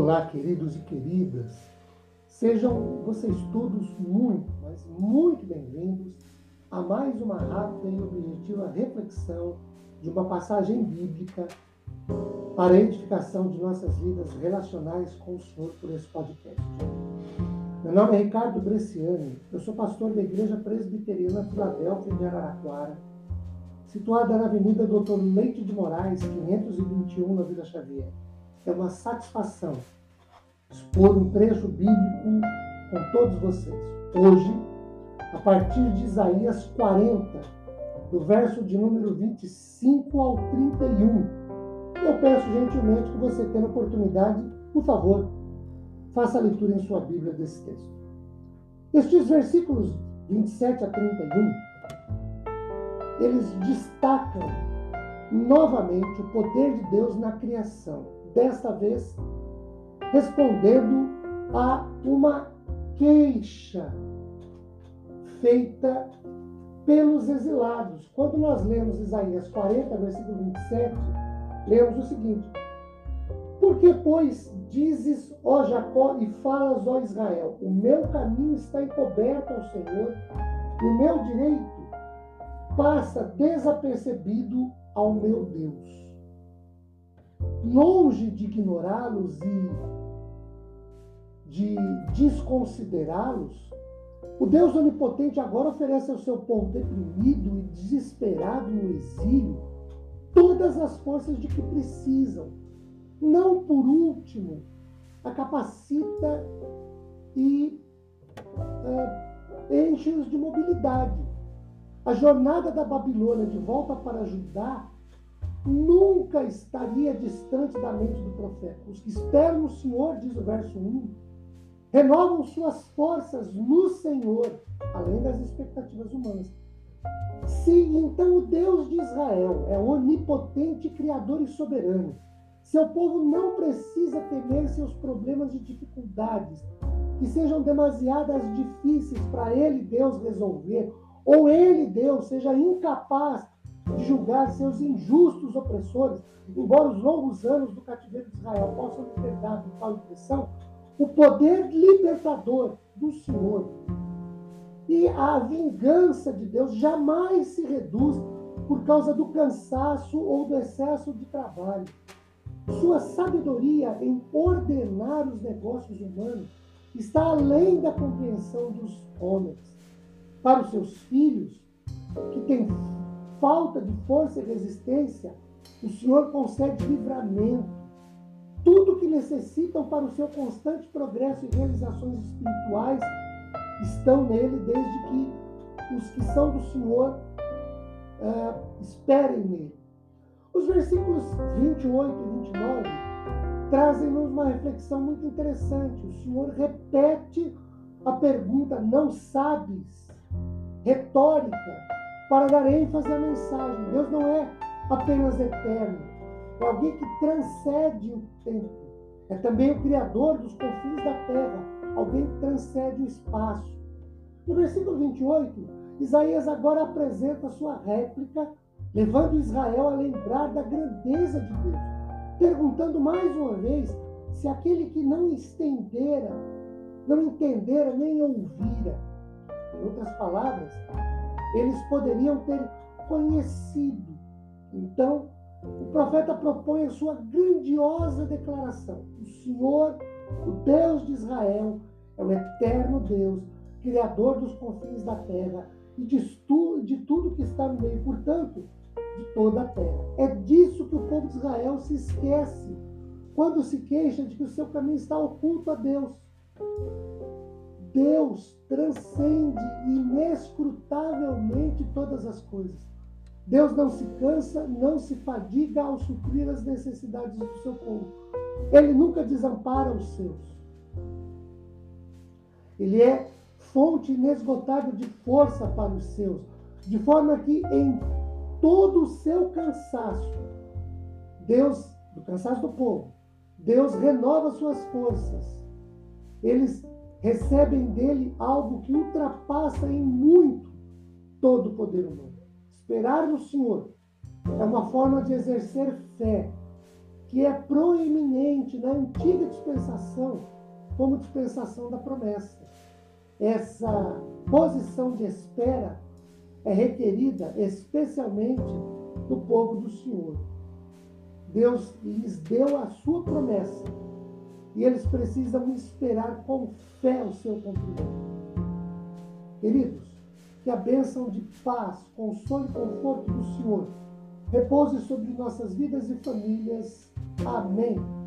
Olá, queridos e queridas. Sejam vocês todos muito, mas muito bem-vindos a mais uma rápida e objetiva reflexão de uma passagem bíblica para a edificação de nossas vidas relacionais com o Senhor por esse podcast. Meu nome é Ricardo Bresciani, eu sou pastor da Igreja Presbiteriana Filadélfia de Araraquara, situada na Avenida Doutor Leite de Moraes, 521, na Vila Xavier. É uma satisfação expor um trecho bíblico com todos vocês. Hoje, a partir de Isaías 40, do verso de número 25 ao 31. Eu peço gentilmente que você tenha a oportunidade, por favor, faça a leitura em sua Bíblia desse texto. Estes versículos 27 a 31, eles destacam novamente o poder de Deus na criação. Desta vez, respondendo a uma queixa feita pelos exilados. Quando nós lemos Isaías 40, versículo 27, lemos o seguinte: Por que, pois, dizes, ó Jacó, e falas, ó Israel, o meu caminho está encoberto ao Senhor, e o meu direito passa desapercebido ao meu Deus. Longe de ignorá-los e de desconsiderá-los, o Deus Onipotente agora oferece ao seu povo deprimido e desesperado no exílio todas as forças de que precisam. Não por último, a capacita e uh, enche-os de mobilidade. A jornada da Babilônia de volta para Judá nunca estaria distante da mente do profeta. Os que esperam no Senhor, diz o verso 1, renovam suas forças no Senhor, além das expectativas humanas. Se então o Deus de Israel é onipotente, criador e soberano, seu povo não precisa temer seus problemas e dificuldades, que sejam demasiadas difíceis para ele, Deus, resolver, ou ele, Deus, seja incapaz de julgar seus injustos opressores, embora os longos anos do cativeiro de Israel possam ter dado tal impressão, o poder libertador do Senhor e a vingança de Deus jamais se reduz por causa do cansaço ou do excesso de trabalho. Sua sabedoria em ordenar os negócios humanos está além da compreensão dos homens. Para os seus filhos, que têm falta de força e resistência, o Senhor concede livramento tudo que necessitam para o seu constante progresso e realizações espirituais estão nele, desde que os que são do Senhor uh, esperem nele. Os versículos 28 e 29 trazem-nos uma reflexão muito interessante. O Senhor repete a pergunta: Não sabes? Retórica, para dar ênfase à mensagem. Deus não é apenas eterno, é alguém que transcende o tempo. É também o Criador dos confins da terra, alguém que transcende o espaço. No versículo 28, Isaías agora apresenta sua réplica, levando Israel a lembrar da grandeza de Deus, perguntando mais uma vez se aquele que não estendera, não entendera nem ouvira. Em outras palavras, eles poderiam ter conhecido. Então, o profeta propõe a sua grandiosa declaração: O Senhor, o Deus de Israel, é o eterno Deus, Criador dos confins da terra e de, de tudo que está no meio, portanto, de toda a terra. É disso que o povo de Israel se esquece quando se queixa de que o seu caminho está oculto a Deus. Deus transcende inescrutavelmente todas as coisas. Deus não se cansa, não se fadiga ao suprir as necessidades do seu povo. Ele nunca desampara os seus. Ele é fonte inesgotável de força para os seus, de forma que em todo o seu cansaço, Deus, do cansaço do povo, Deus renova suas forças. Eles recebem dele algo que ultrapassa em muito todo o poder humano. Esperar no Senhor é uma forma de exercer fé que é proeminente na antiga dispensação como dispensação da promessa. Essa posição de espera é requerida especialmente do povo do Senhor. Deus lhes deu a sua promessa e eles precisam esperar com fé o seu cumprimento. Queridos, que a bênção de paz, consolo e conforto do Senhor repouse sobre nossas vidas e famílias. Amém.